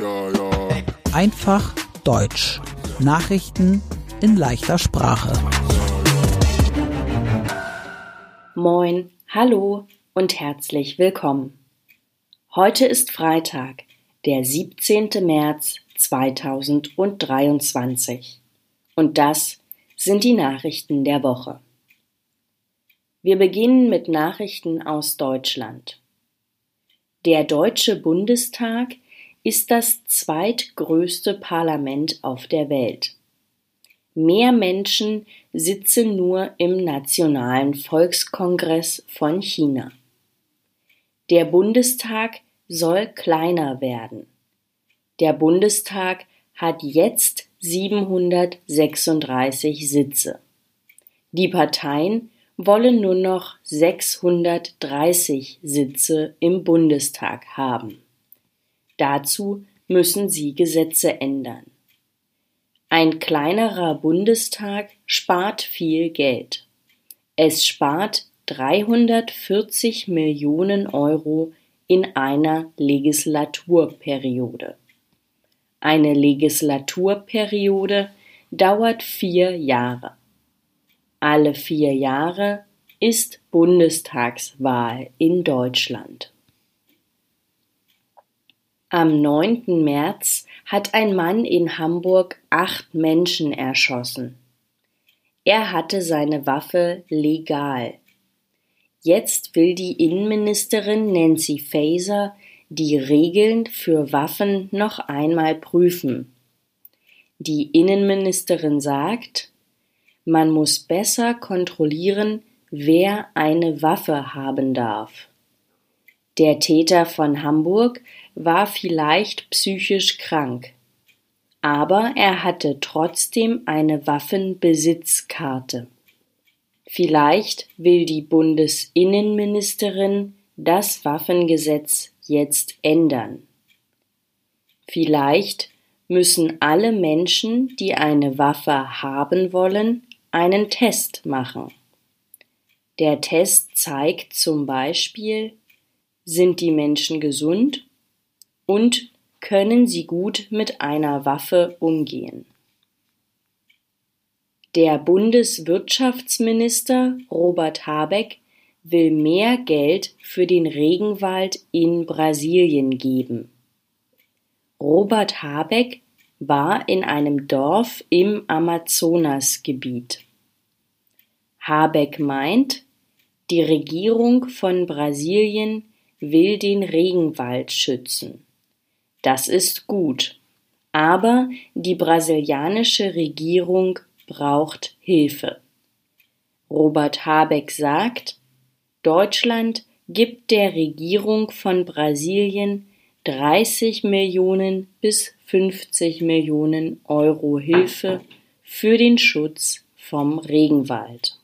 Ja, ja. Einfach Deutsch. Nachrichten in leichter Sprache. Moin, hallo und herzlich willkommen. Heute ist Freitag, der 17. März 2023. Und das sind die Nachrichten der Woche. Wir beginnen mit Nachrichten aus Deutschland. Der Deutsche Bundestag ist das zweitgrößte Parlament auf der Welt. Mehr Menschen sitzen nur im Nationalen Volkskongress von China. Der Bundestag soll kleiner werden. Der Bundestag hat jetzt 736 Sitze. Die Parteien wollen nur noch 630 Sitze im Bundestag haben. Dazu müssen sie Gesetze ändern. Ein kleinerer Bundestag spart viel Geld. Es spart 340 Millionen Euro in einer Legislaturperiode. Eine Legislaturperiode dauert vier Jahre. Alle vier Jahre ist Bundestagswahl in Deutschland. Am 9. März hat ein Mann in Hamburg acht Menschen erschossen. Er hatte seine Waffe legal. Jetzt will die Innenministerin Nancy Faeser die Regeln für Waffen noch einmal prüfen. Die Innenministerin sagt, man muss besser kontrollieren, wer eine Waffe haben darf. Der Täter von Hamburg war vielleicht psychisch krank, aber er hatte trotzdem eine Waffenbesitzkarte. Vielleicht will die Bundesinnenministerin das Waffengesetz jetzt ändern. Vielleicht müssen alle Menschen, die eine Waffe haben wollen, einen Test machen. Der Test zeigt zum Beispiel, sind die Menschen gesund und können sie gut mit einer Waffe umgehen. Der Bundeswirtschaftsminister Robert Habeck will mehr Geld für den Regenwald in Brasilien geben. Robert Habeck war in einem Dorf im Amazonasgebiet. Habeck meint, die Regierung von Brasilien will den Regenwald schützen. Das ist gut. Aber die brasilianische Regierung braucht Hilfe. Robert Habeck sagt, Deutschland gibt der Regierung von Brasilien 30 Millionen bis 50 Millionen Euro Hilfe für den Schutz vom Regenwald.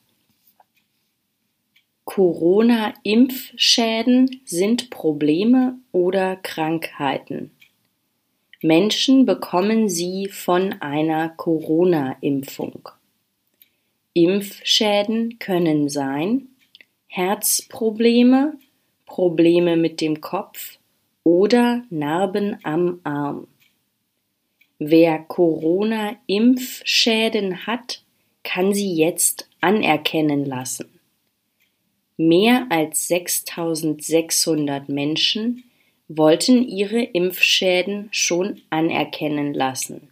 Corona-Impfschäden sind Probleme oder Krankheiten. Menschen bekommen sie von einer Corona-Impfung. Impfschäden können sein Herzprobleme, Probleme mit dem Kopf oder Narben am Arm. Wer Corona-Impfschäden hat, kann sie jetzt anerkennen lassen. Mehr als 6600 Menschen wollten ihre Impfschäden schon anerkennen lassen.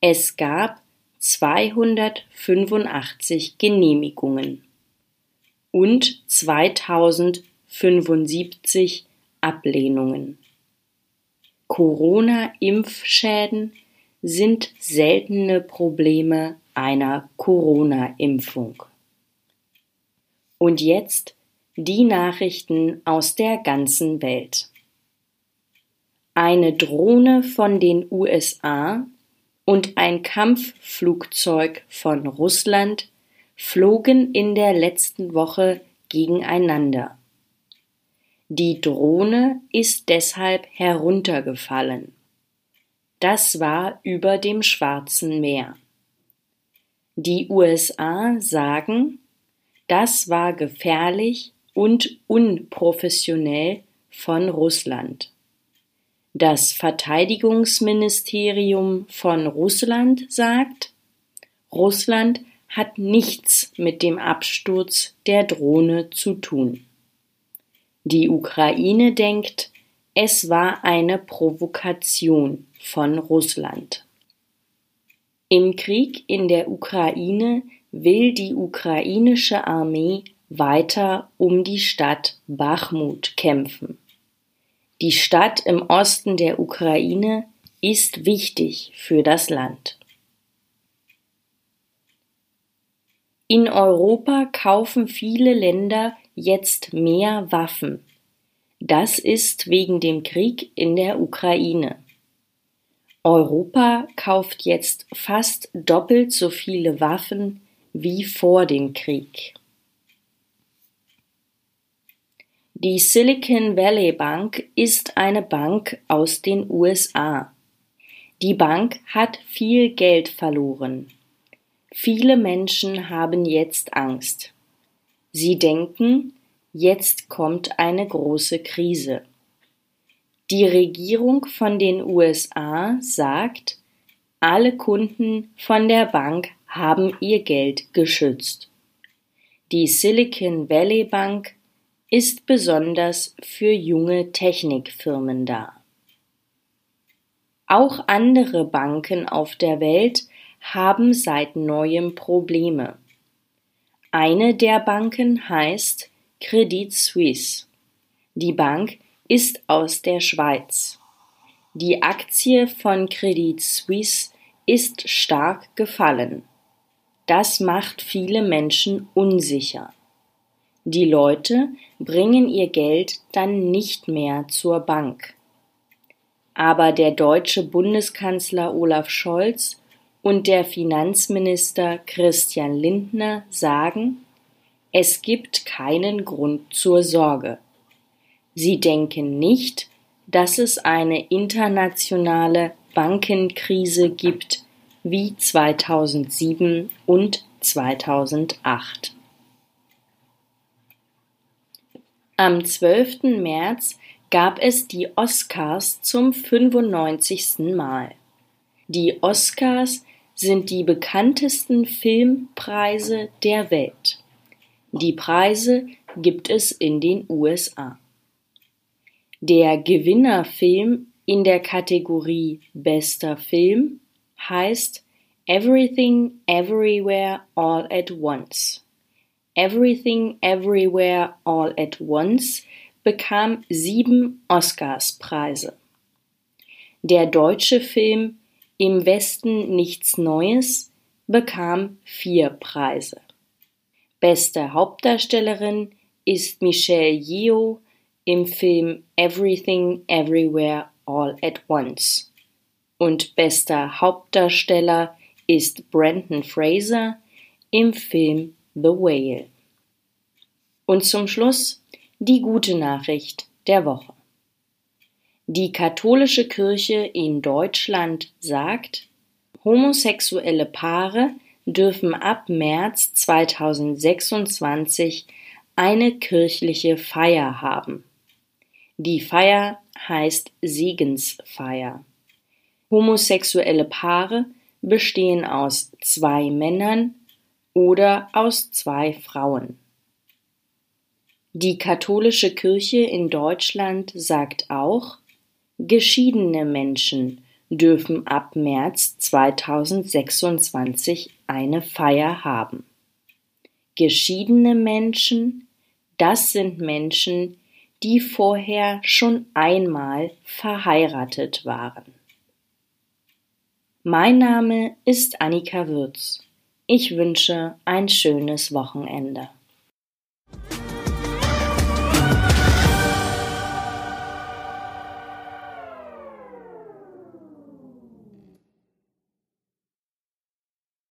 Es gab 285 Genehmigungen und 2075 Ablehnungen. Corona-Impfschäden sind seltene Probleme einer Corona-Impfung. Und jetzt die Nachrichten aus der ganzen Welt. Eine Drohne von den USA und ein Kampfflugzeug von Russland flogen in der letzten Woche gegeneinander. Die Drohne ist deshalb heruntergefallen. Das war über dem Schwarzen Meer. Die USA sagen, das war gefährlich und unprofessionell von Russland. Das Verteidigungsministerium von Russland sagt, Russland hat nichts mit dem Absturz der Drohne zu tun. Die Ukraine denkt, es war eine Provokation von Russland. Im Krieg in der Ukraine will die ukrainische Armee weiter um die Stadt Bachmut kämpfen. Die Stadt im Osten der Ukraine ist wichtig für das Land. In Europa kaufen viele Länder jetzt mehr Waffen. Das ist wegen dem Krieg in der Ukraine. Europa kauft jetzt fast doppelt so viele Waffen wie vor dem Krieg. Die Silicon Valley Bank ist eine Bank aus den USA. Die Bank hat viel Geld verloren. Viele Menschen haben jetzt Angst. Sie denken, jetzt kommt eine große Krise. Die Regierung von den USA sagt, alle Kunden von der Bank haben ihr Geld geschützt. Die Silicon Valley Bank ist besonders für junge Technikfirmen da. Auch andere Banken auf der Welt haben seit neuem Probleme. Eine der Banken heißt Credit Suisse. Die Bank ist aus der Schweiz. Die Aktie von Credit Suisse ist stark gefallen. Das macht viele Menschen unsicher. Die Leute bringen ihr Geld dann nicht mehr zur Bank. Aber der deutsche Bundeskanzler Olaf Scholz und der Finanzminister Christian Lindner sagen, es gibt keinen Grund zur Sorge. Sie denken nicht, dass es eine internationale Bankenkrise gibt wie 2007 und 2008. Am 12. März gab es die Oscars zum 95. Mal. Die Oscars sind die bekanntesten Filmpreise der Welt. Die Preise gibt es in den USA. Der Gewinnerfilm in der Kategorie Bester Film heißt Everything Everywhere All at Once. Everything Everywhere All at Once bekam sieben Oscarspreise. Der deutsche Film im Westen nichts Neues bekam vier Preise. Beste Hauptdarstellerin ist Michelle Yeoh im Film Everything Everywhere All at Once. Und bester Hauptdarsteller ist Brandon Fraser im Film The Whale. Und zum Schluss die gute Nachricht der Woche. Die katholische Kirche in Deutschland sagt, homosexuelle Paare dürfen ab März 2026 eine kirchliche Feier haben. Die Feier heißt Segensfeier. Homosexuelle Paare bestehen aus zwei Männern oder aus zwei Frauen. Die katholische Kirche in Deutschland sagt auch, Geschiedene Menschen dürfen ab März 2026 eine Feier haben. Geschiedene Menschen, das sind Menschen, die vorher schon einmal verheiratet waren. Mein Name ist Annika Würz. Ich wünsche ein schönes Wochenende.